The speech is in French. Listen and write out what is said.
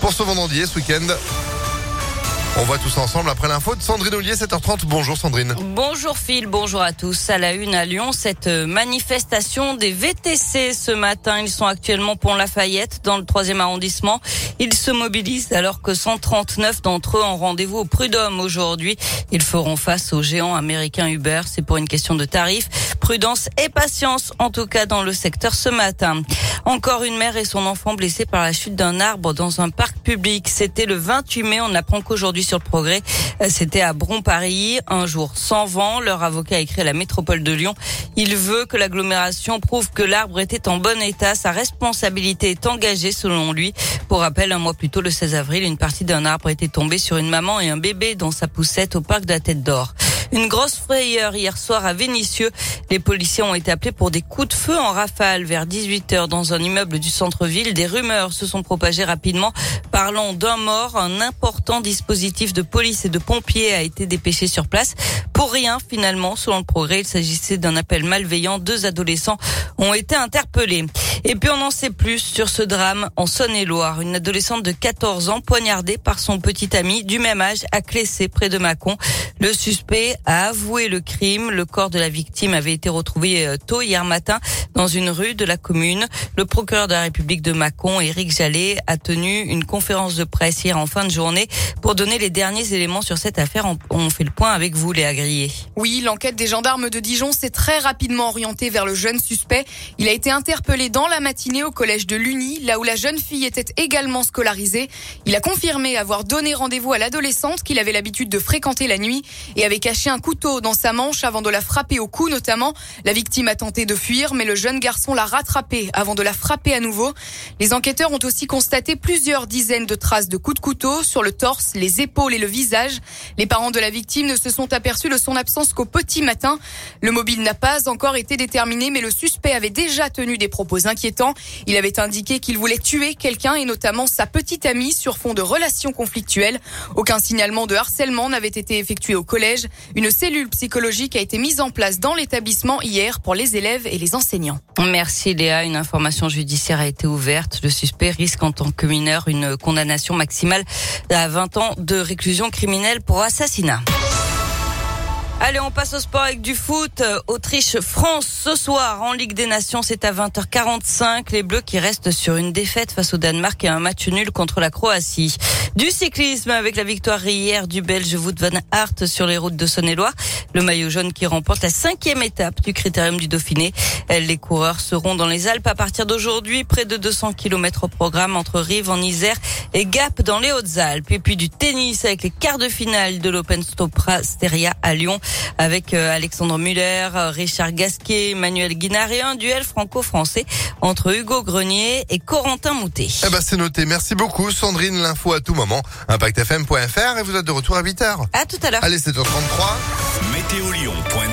pour ce vendredi et ce week-end. On voit tous ensemble après l'info de Sandrine Ollier, 7h30. Bonjour Sandrine. Bonjour Phil, bonjour à tous. À la une à Lyon, cette manifestation des VTC ce matin. Ils sont actuellement Pont Lafayette dans le troisième arrondissement. Ils se mobilisent alors que 139 d'entre eux ont rendez-vous au Prud'homme aujourd'hui. Ils feront face au géant américain Uber. C'est pour une question de tarifs. Prudence et patience, en tout cas dans le secteur ce matin. Encore une mère et son enfant blessés par la chute d'un arbre dans un parc public. C'était le 28 mai. On apprend qu'aujourd'hui sur le progrès, c'était à Bron-Paris. Un jour sans vent. Leur avocat a écrit à la métropole de Lyon. Il veut que l'agglomération prouve que l'arbre était en bon état. Sa responsabilité est engagée selon lui. Pour rappel, un mois plus tôt, le 16 avril, une partie d'un arbre était tombée sur une maman et un bébé dans sa poussette au parc de la Tête d'Or. Une grosse frayeur hier soir à Vénissieux. Les policiers ont été appelés pour des coups de feu en rafale vers 18h dans un immeuble du centre-ville. Des rumeurs se sont propagées rapidement parlant d'un mort. Un important dispositif de police et de pompiers a été dépêché sur place. Pour rien, finalement, selon le progrès, il s'agissait d'un appel malveillant. Deux adolescents ont été interpellés. Et puis on en sait plus sur ce drame en Saône-et-Loire. Une adolescente de 14 ans poignardée par son petit ami du même âge à Clessé près de Mâcon. Le suspect a avoué le crime. Le corps de la victime avait été retrouvé euh, tôt hier matin dans une rue de la commune. Le procureur de la République de Mâcon, Éric Jallet, a tenu une conférence de presse hier en fin de journée pour donner les derniers éléments sur cette affaire. On fait le point avec vous, Léa Grillet. Oui, l'enquête des gendarmes de Dijon s'est très rapidement orientée vers le jeune suspect. Il a été interpellé dans la matinée au collège de Luni, là où la jeune fille était également scolarisée. Il a confirmé avoir donné rendez-vous à l'adolescente qu'il avait l'habitude de fréquenter la nuit et avait caché un couteau dans sa manche avant de la frapper au cou notamment. La victime a tenté de fuir, mais le jeune garçon l'a rattrapée avant de la frapper à nouveau. Les enquêteurs ont aussi constaté plusieurs dizaines de traces de coups de couteau sur le torse, les épaules et le visage. Les parents de la victime ne se sont aperçus de son absence qu'au petit matin. Le mobile n'a pas encore été déterminé, mais le suspect avait déjà tenu des propos inquiétants Il avait indiqué qu'il voulait tuer quelqu'un et notamment sa petite amie sur fond de relations conflictuelles. Aucun signalement de harcèlement n'avait été effectué au collège. Une cellule psychologique a été mise en place dans l'établissement hier pour les élèves et les enseignants. Merci Léa. Une information judiciaire a été ouverte. Le suspect risque en tant que mineur une condamnation maximale à 20 ans de réclusion criminelle pour assassinat. Allez, on passe au sport avec du foot. Autriche-France ce soir en Ligue des Nations, c'est à 20h45. Les Bleus qui restent sur une défaite face au Danemark et un match nul contre la Croatie. Du cyclisme avec la victoire hier du Belge Wout van Aert sur les routes de Saône-et-Loire. Le maillot jaune qui remporte la cinquième étape du Critérium du Dauphiné. Les coureurs seront dans les Alpes à partir d'aujourd'hui. Près de 200 km au programme entre Rive en Isère et Gap dans les Hautes-Alpes. Et puis du tennis avec les quarts de finale de l'Open Stopra Steria à Lyon avec euh, Alexandre Muller, euh, Richard Gasquet, Manuel Guinard et un duel franco-français entre Hugo Grenier et Corentin Moutet. Eh ben c'est noté. Merci beaucoup Sandrine. L'info à tout. ImpactFM.fr et vous êtes de retour à 8h. À tout à l'heure. Allez, 7h33. Météolion.net